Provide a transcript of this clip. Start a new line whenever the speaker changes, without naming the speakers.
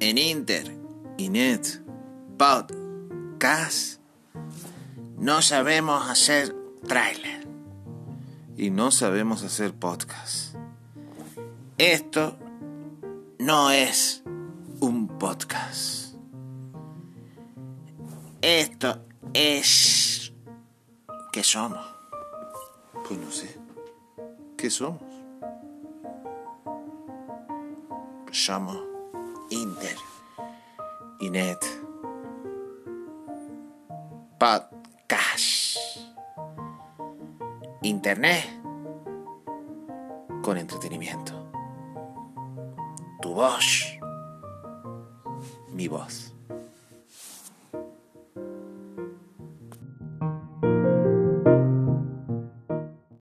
en Inter, Inet, Podcast, no sabemos hacer trailer
Y no sabemos hacer podcast.
Esto no es un podcast. Esto es... ¿Qué somos?
Pues no sé. ¿Qué somos?
Somos Inter, Inet, Podcast, Internet. Con entretenimiento. Tu voz, mi voz.